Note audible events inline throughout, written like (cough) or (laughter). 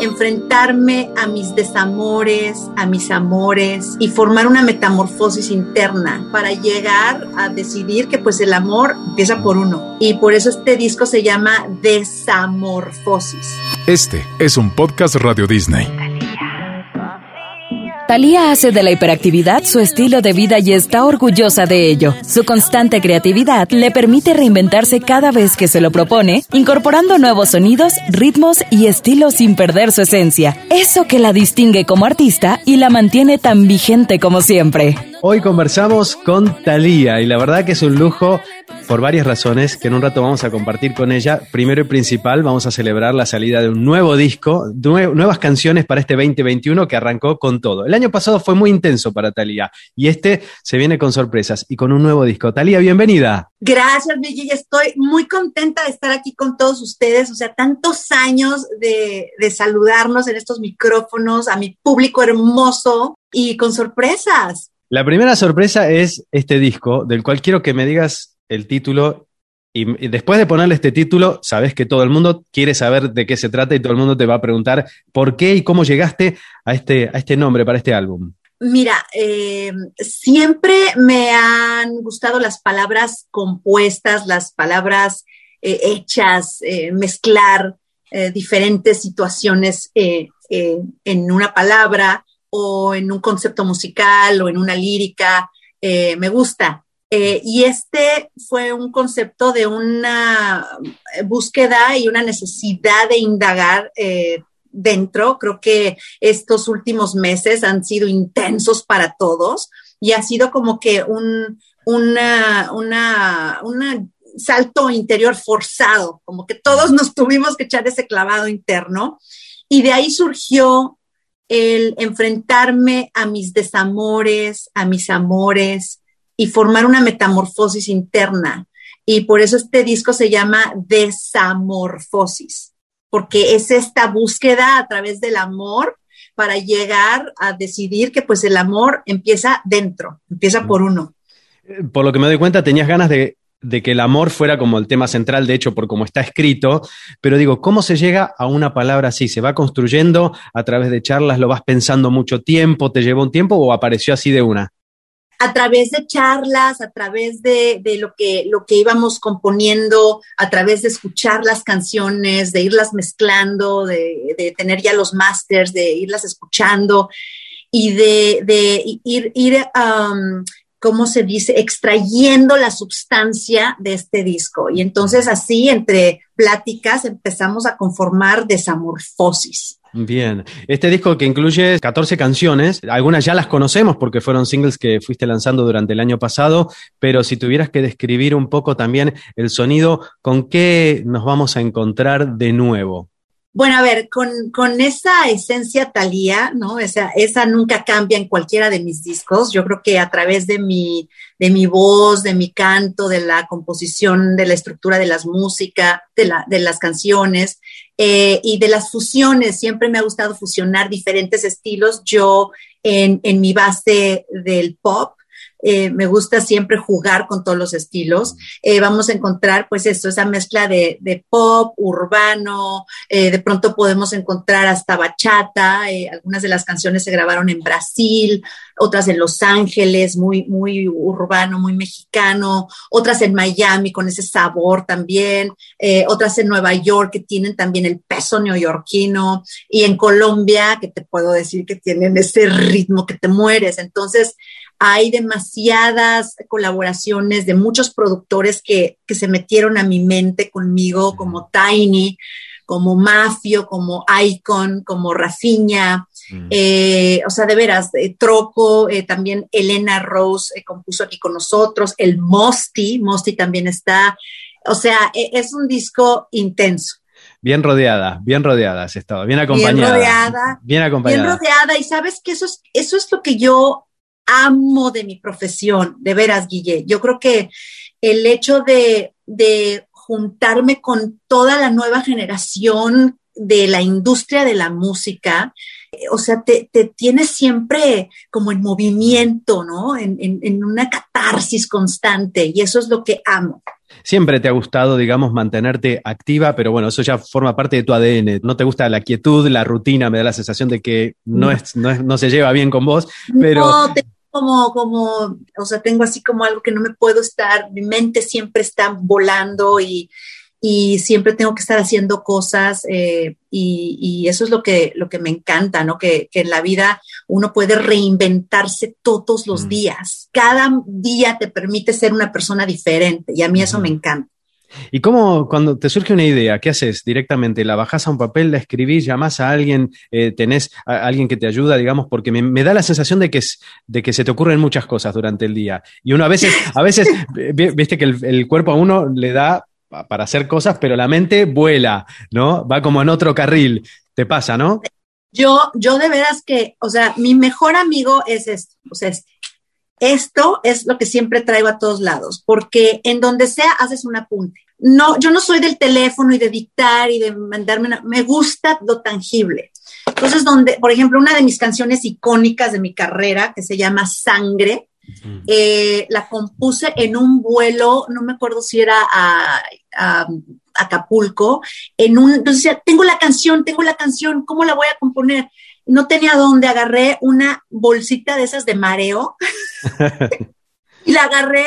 enfrentarme a mis desamores, a mis amores y formar una metamorfosis interna para llegar a decidir que pues el amor empieza por uno. Y por eso este disco se llama Desamorfosis. Este es un podcast Radio Disney. Talía hace de la hiperactividad su estilo de vida y está orgullosa de ello. Su constante creatividad le permite reinventarse cada vez que se lo propone, incorporando nuevos sonidos, ritmos y estilos sin perder su esencia. Eso que la distingue como artista y la mantiene tan vigente como siempre. Hoy conversamos con Talía y la verdad que es un lujo por varias razones que en un rato vamos a compartir con ella. Primero y principal, vamos a celebrar la salida de un nuevo disco, nuevas canciones para este 2021 que arrancó con todo. El año pasado fue muy intenso para Talía y este se viene con sorpresas y con un nuevo disco. Talía, bienvenida. Gracias, y Estoy muy contenta de estar aquí con todos ustedes. O sea, tantos años de, de saludarnos en estos micrófonos, a mi público hermoso y con sorpresas. La primera sorpresa es este disco, del cual quiero que me digas el título. Y, después de ponerle este título, sabes que todo el mundo quiere saber de qué se trata y todo el mundo te va a preguntar por qué y cómo llegaste a este, a este nombre para este álbum. Mira, eh, siempre me han gustado las palabras compuestas, las palabras eh, hechas, eh, mezclar diferentes situaciones en una palabra o en un concepto musical o en una lírica, me gusta. Eh, y este fue un concepto de una búsqueda y una necesidad de indagar eh, dentro. Creo que estos últimos meses han sido intensos para todos y ha sido como que un una, una, una salto interior forzado, como que todos nos tuvimos que echar ese clavado interno. Y de ahí surgió el enfrentarme a mis desamores, a mis amores y formar una metamorfosis interna. Y por eso este disco se llama Desamorfosis, porque es esta búsqueda a través del amor para llegar a decidir que pues el amor empieza dentro, empieza por uno. Por lo que me doy cuenta, tenías ganas de de que el amor fuera como el tema central, de hecho, por cómo está escrito, pero digo, ¿cómo se llega a una palabra así? ¿Se va construyendo a través de charlas? ¿Lo vas pensando mucho tiempo? ¿Te llevó un tiempo o apareció así de una? A través de charlas, a través de, lo, que, lo que íbamos componiendo, a través de escuchar las canciones, de irlas mezclando, de, tener ya los masters, de irlas escuchando y de, ir, ir ¿cómo se dice?, extrayendo la sustancia de este disco. Y entonces así, entre pláticas, empezamos a conformar desamorfosis. Bien, este disco que incluye 14 canciones, algunas ya las conocemos porque fueron singles que fuiste lanzando durante el año pasado, pero si tuvieras que describir un poco también el sonido, ¿con qué nos vamos a encontrar de nuevo? Bueno, a ver, con, esa esencia talía, ¿no? Esa, esa nunca cambia en cualquiera de mis discos. Yo creo que a través de mi, de mi voz, de mi canto, de la composición, de la estructura de las músicas, de, la, de las canciones eh, y de las fusiones, siempre me ha gustado fusionar diferentes estilos. Yo en, en mi base del pop, eh, me gusta siempre jugar con todos los estilos. Eh, vamos a encontrar, pues, esto, esa mezcla de, pop, urbano, eh, de pronto podemos encontrar hasta bachata, algunas de las canciones se grabaron en Brasil, otras en Los Ángeles, muy, muy urbano, muy mexicano, otras en Miami con ese sabor también, otras en Nueva York que tienen también el peso neoyorquino y en Colombia que te puedo decir que tienen ese ritmo que te mueres. Entonces, hay demasiadas colaboraciones de muchos productores que, se metieron a mi mente conmigo, como Tiny, como Mafio, como Icon, como Rafinha, eh, o sea, de veras, eh, Troco, eh, también Elena Rose compuso aquí con nosotros, el Mosti, Mosti también está, o sea, e, es un disco intenso. Bien rodeada, bien rodeada has estado, bien acompañada. Bien rodeada. Bien acompañada. Bien rodeada, y sabes que eso es, eso es lo que yo amo de mi profesión, de veras, Guille. Yo creo que el hecho de, juntarme con toda la nueva generación de la industria de la música, eh, o sea, te, te tiene siempre como en movimiento, ¿no? En, en, una catarsis constante y eso es lo que amo. Siempre te ha gustado, digamos, mantenerte activa, pero bueno, eso ya forma parte de tu ADN. No te gusta la quietud, la rutina, me da la sensación de que no, es, no, se lleva bien con vos, pero... No, como, como, o sea, tengo así como algo que no me puedo estar, mi mente siempre está volando y, y siempre tengo que estar haciendo cosas eh, y, eso es lo que, lo que me encanta, ¿no? Que, en la vida uno puede reinventarse todos los mm. días. Cada día te permite ser una persona diferente y a mí eso me encanta. ¿Y cómo, cuando te surge una idea, qué haces directamente? ¿La bajas a un papel, la escribís, llamás a alguien, eh, tenés a alguien que te ayuda, digamos? Porque me, da la sensación de que, de que se te ocurren muchas cosas durante el día. Y uno a veces, (laughs) a veces, viste que el cuerpo a uno le da para hacer cosas, pero la mente vuela, ¿no? Va como en otro carril. Te pasa, ¿no? Yo, yo de veras que, o sea, mi mejor amigo es esto, o sea, este. Esto es lo que siempre traigo a todos lados, porque en donde sea haces un apunte. No, yo no soy del teléfono y de dictar y de mandarme, me gusta lo tangible. Entonces, donde, por ejemplo, una de mis canciones icónicas de mi carrera, que se llama Sangre, eh, la compuse en un vuelo, no me acuerdo si era a, Acapulco, en un, entonces tengo la canción, tengo la canción, ¿cómo la voy a componer? No tenía dónde, agarré una bolsita de esas de mareo (laughs) y la agarré,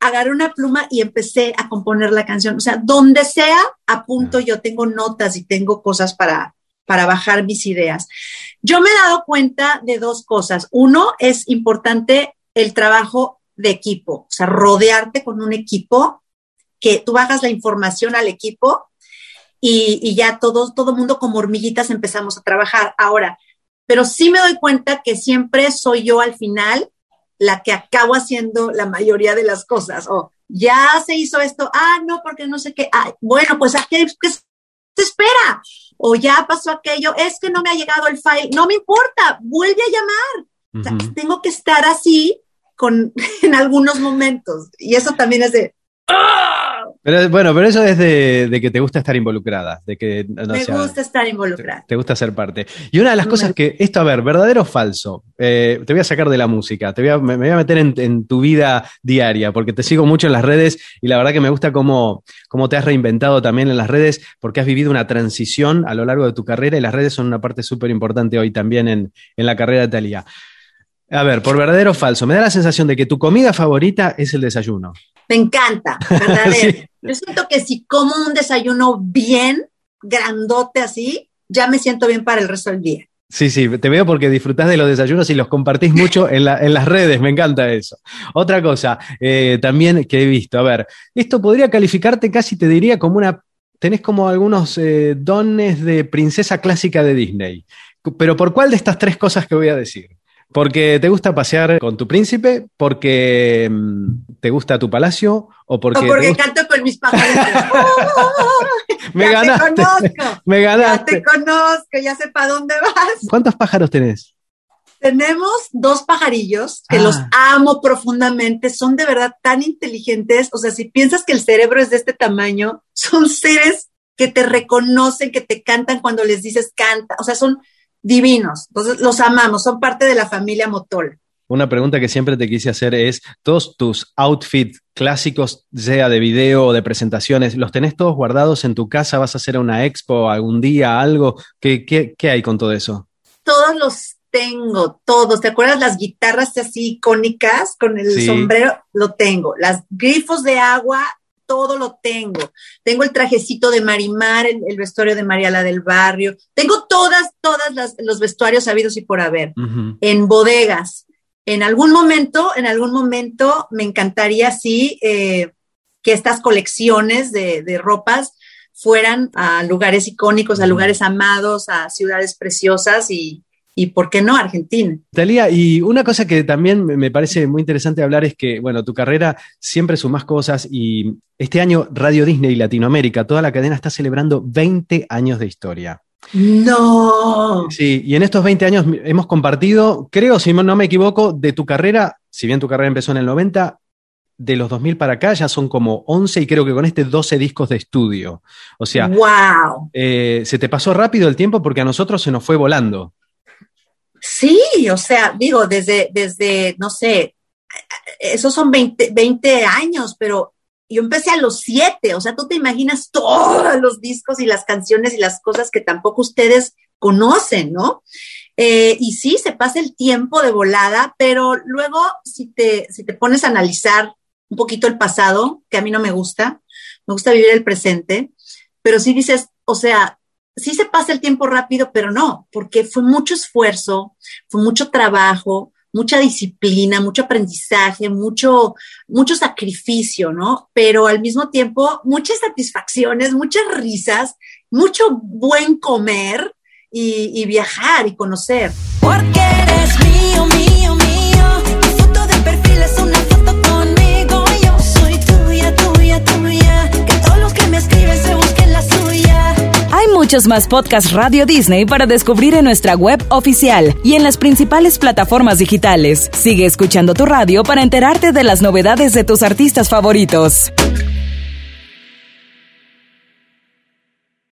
agarré una pluma y empecé a componer la canción. O sea, donde sea, apunto, yo tengo notas y tengo cosas para, para bajar mis ideas. Yo me he dado cuenta de dos cosas. Uno, es importante el trabajo de equipo, o sea, rodearte con un equipo que tú bajas la información al equipo y, ya todos, todo mundo como hormiguitas empezamos a trabajar. Ahora, pero sí me doy cuenta que siempre soy yo al final la que acabo haciendo la mayoría de las cosas. O ya se hizo esto, ah, no, porque no sé qué, ah, bueno, pues ¿a qué, se espera? O ya pasó aquello, es que no me ha llegado el file, no me importa, vuelve a llamar. Tengo que estar así con, (laughs) en algunos momentos. Y eso también es de... Pero, bueno, pero eso es de, que te gusta estar involucrada, de que me gusta estar involucrada. Te, gusta ser parte. Y una de las cosas que, esto, a ver, verdadero o falso, eh, te voy a sacar de la música, te voy a, me, voy a meter en, tu vida diaria, porque te sigo mucho en las redes y la verdad que me gusta cómo, cómo te has reinventado también en las redes, porque has vivido una transición a lo largo de tu carrera y las redes son una parte súper importante hoy también en, en la carrera de Talía. A ver, por verdadero o falso, me da la sensación de que tu comida favorita es el desayuno. Me encanta, (laughs) verdadero. Yo siento que si como un desayuno bien, grandote así, ya me siento bien para el resto del día. Sí, sí, te veo porque disfrutás de los desayunos y los compartís mucho (laughs) en, las redes, me encanta eso. Otra cosa eh, también que he visto, a ver, esto podría calificarte casi, te diría, como una, tenés como algunos eh, dones de princesa clásica de Disney, pero ¿por cuál de estas tres cosas que voy a decir? Porque te gusta pasear con tu príncipe, porque mm, te gusta tu palacio o porque. O porque canto con mis pájaros. (laughs) me ya ganaste. Te conozco. Me ganaste. Ya te conozco, ya sé para dónde vas. ¿Cuántos pájaros tenés? Tenemos dos pajarillos que los ah. amo profundamente, son de verdad tan inteligentes. O sea, si piensas que el cerebro es de este tamaño, son seres que te reconocen, que te cantan cuando les dices canta. O sea, son divinos. Entonces, los amamos, son parte de la familia Motola. Una pregunta que siempre te quise hacer es, todos tus outfits clásicos, sea de video o de presentaciones, ¿los tenés todos guardados en tu casa? ¿Vas a hacer una expo algún día, algo? ¿Qué, qué, hay con todo eso? Todos los tengo, todos. ¿Te acuerdas las guitarras así icónicas con el sombrero? Lo tengo. Las grifos de agua, todo lo tengo. Tengo el trajecito de Marimar, el, vestuario de Mariala del Barrio. Tengo todas, todas los vestuarios habidos y por haber en bodegas. En algún momento, en algún momento me encantaría, sí, eh, que estas colecciones de, de ropas fueran a lugares icónicos, a lugares amados, a ciudades preciosas y, y por qué no Argentina. Talía, y una cosa que también me parece muy interesante hablar es que, bueno, tu carrera siempre sumas cosas y este año Radio Disney Latinoamérica, toda la cadena está celebrando 20 años de historia. No. Sí, y en estos 20 años hemos compartido, creo, si no me equivoco, de tu carrera, si bien tu carrera empezó en el 90, de los 2000 para acá ya son como 11 y creo que con este 12 discos de estudio. O sea, wow. Eh, se te pasó rápido el tiempo porque a nosotros se nos fue volando. Sí, o sea, digo, desde, desde, no sé, esos son 20, 20 años, pero yo empecé a los siete, o sea, tú te imaginas todos los discos y las canciones y las cosas que tampoco ustedes conocen, ¿no? Eh, y sí, se pasa el tiempo de volada, pero luego si te, si te pones a analizar un poquito el pasado, que a mí no me gusta, me gusta vivir el presente, pero sí dices, o sea, sí se pasa el tiempo rápido, pero no, porque fue mucho esfuerzo, fue mucho trabajo, mucha disciplina, mucho aprendizaje, mucho, mucho sacrificio, ¿no? Pero al mismo tiempo, muchas satisfacciones, muchas risas, mucho buen comer y, viajar y conocer. Porque eres mío, mío. Muchos más podcasts Radio Disney para descubrir en nuestra web oficial y en las principales plataformas digitales. Sigue escuchando tu radio para enterarte de las novedades de tus artistas favoritos.